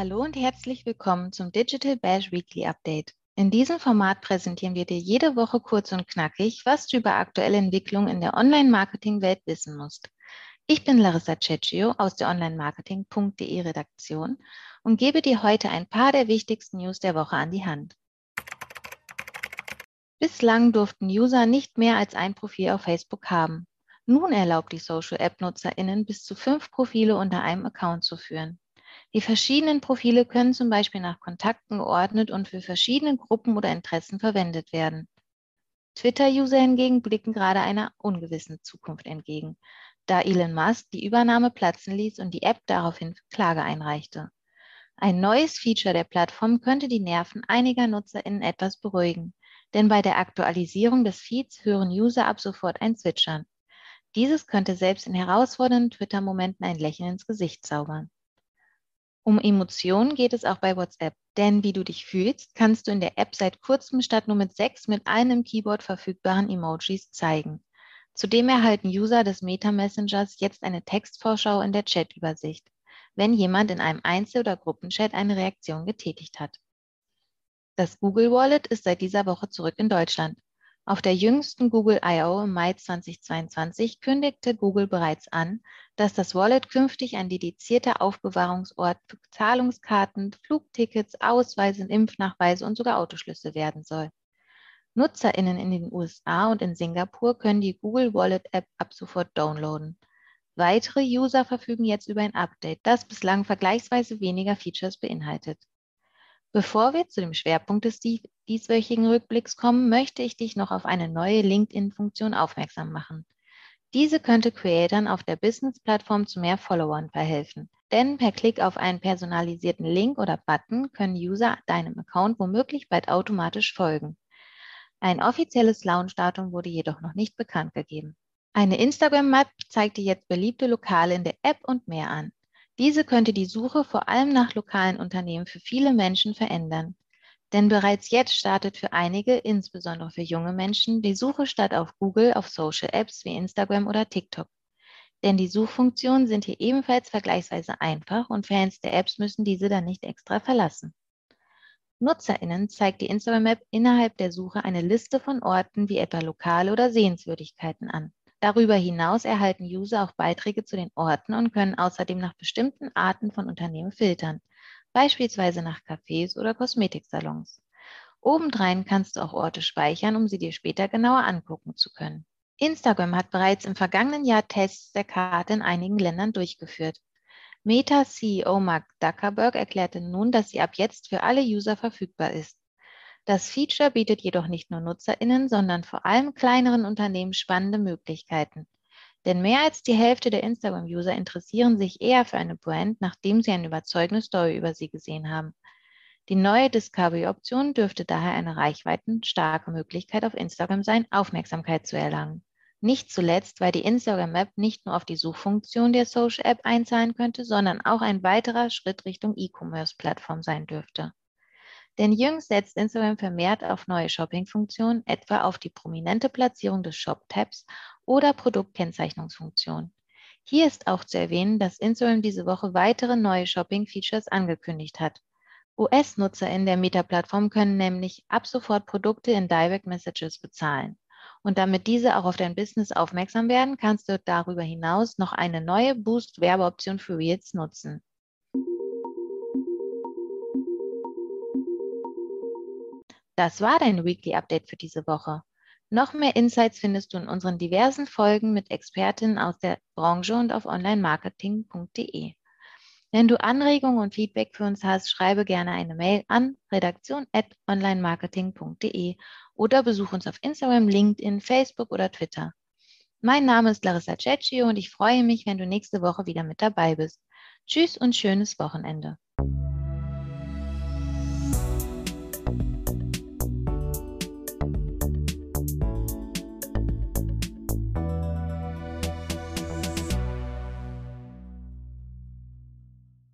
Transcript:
Hallo und herzlich willkommen zum Digital Bash Weekly Update. In diesem Format präsentieren wir dir jede Woche kurz und knackig, was du über aktuelle Entwicklungen in der Online-Marketing-Welt wissen musst. Ich bin Larissa Cecchio aus der Online-Marketing.de Redaktion und gebe dir heute ein paar der wichtigsten News der Woche an die Hand. Bislang durften User nicht mehr als ein Profil auf Facebook haben. Nun erlaubt die Social App-NutzerInnen bis zu fünf Profile unter einem Account zu führen. Die verschiedenen Profile können zum Beispiel nach Kontakten geordnet und für verschiedene Gruppen oder Interessen verwendet werden. Twitter-User hingegen blicken gerade einer ungewissen Zukunft entgegen, da Elon Musk die Übernahme platzen ließ und die App daraufhin Klage einreichte. Ein neues Feature der Plattform könnte die Nerven einiger NutzerInnen etwas beruhigen, denn bei der Aktualisierung des Feeds hören User ab sofort ein Zwitschern. Dieses könnte selbst in herausfordernden Twitter-Momenten ein Lächeln ins Gesicht zaubern. Um Emotionen geht es auch bei WhatsApp, denn wie du dich fühlst, kannst du in der App seit kurzem statt nur mit sechs mit im Keyboard verfügbaren Emojis zeigen. Zudem erhalten User des Meta-Messengers jetzt eine Textvorschau in der Chat-Übersicht, wenn jemand in einem Einzel- oder Gruppenchat eine Reaktion getätigt hat. Das Google Wallet ist seit dieser Woche zurück in Deutschland. Auf der jüngsten Google I.O. im Mai 2022 kündigte Google bereits an, dass das Wallet künftig ein dedizierter Aufbewahrungsort für Zahlungskarten, Flugtickets, Ausweise, Impfnachweise und sogar Autoschlüsse werden soll. NutzerInnen in den USA und in Singapur können die Google Wallet App ab sofort downloaden. Weitere User verfügen jetzt über ein Update, das bislang vergleichsweise weniger Features beinhaltet. Bevor wir zu dem Schwerpunkt des dieswöchigen Rückblicks kommen, möchte ich dich noch auf eine neue LinkedIn-Funktion aufmerksam machen. Diese könnte Creatern auf der Business-Plattform zu mehr Followern verhelfen. Denn per Klick auf einen personalisierten Link oder Button können User deinem Account womöglich bald automatisch folgen. Ein offizielles Launchdatum wurde jedoch noch nicht bekannt gegeben. Eine Instagram-Map zeigt dir jetzt beliebte Lokale in der App und mehr an. Diese könnte die Suche vor allem nach lokalen Unternehmen für viele Menschen verändern. Denn bereits jetzt startet für einige, insbesondere für junge Menschen, die Suche statt auf Google auf Social Apps wie Instagram oder TikTok. Denn die Suchfunktionen sind hier ebenfalls vergleichsweise einfach und Fans der Apps müssen diese dann nicht extra verlassen. NutzerInnen zeigt die Instagram-App innerhalb der Suche eine Liste von Orten wie etwa Lokale oder Sehenswürdigkeiten an. Darüber hinaus erhalten User auch Beiträge zu den Orten und können außerdem nach bestimmten Arten von Unternehmen filtern, beispielsweise nach Cafés oder Kosmetiksalons. Obendrein kannst du auch Orte speichern, um sie dir später genauer angucken zu können. Instagram hat bereits im vergangenen Jahr Tests der Karte in einigen Ländern durchgeführt. Meta-CEO Mark Zuckerberg erklärte nun, dass sie ab jetzt für alle User verfügbar ist. Das Feature bietet jedoch nicht nur NutzerInnen, sondern vor allem kleineren Unternehmen spannende Möglichkeiten. Denn mehr als die Hälfte der Instagram-User interessieren sich eher für eine Brand, nachdem sie eine überzeugende Story über sie gesehen haben. Die neue Discovery-Option dürfte daher eine reichweitenstarke Möglichkeit auf Instagram sein, Aufmerksamkeit zu erlangen. Nicht zuletzt, weil die Instagram-App nicht nur auf die Suchfunktion der Social-App einzahlen könnte, sondern auch ein weiterer Schritt Richtung E-Commerce-Plattform sein dürfte. Denn jüngst setzt Instagram vermehrt auf neue Shopping-Funktionen, etwa auf die prominente Platzierung des Shop-Tabs oder Produktkennzeichnungsfunktionen. Hier ist auch zu erwähnen, dass Instagram diese Woche weitere neue Shopping-Features angekündigt hat. US-Nutzer in der Meta-Plattform können nämlich ab sofort Produkte in Direct Messages bezahlen. Und damit diese auch auf dein Business aufmerksam werden, kannst du darüber hinaus noch eine neue Boost-Werbeoption für Reels nutzen. Das war dein Weekly Update für diese Woche. Noch mehr Insights findest du in unseren diversen Folgen mit Expertinnen aus der Branche und auf onlinemarketing.de. Wenn du Anregungen und Feedback für uns hast, schreibe gerne eine Mail an redaktion.onlinemarketing.de oder besuch uns auf Instagram, LinkedIn, Facebook oder Twitter. Mein Name ist Larissa Cecchio und ich freue mich, wenn du nächste Woche wieder mit dabei bist. Tschüss und schönes Wochenende.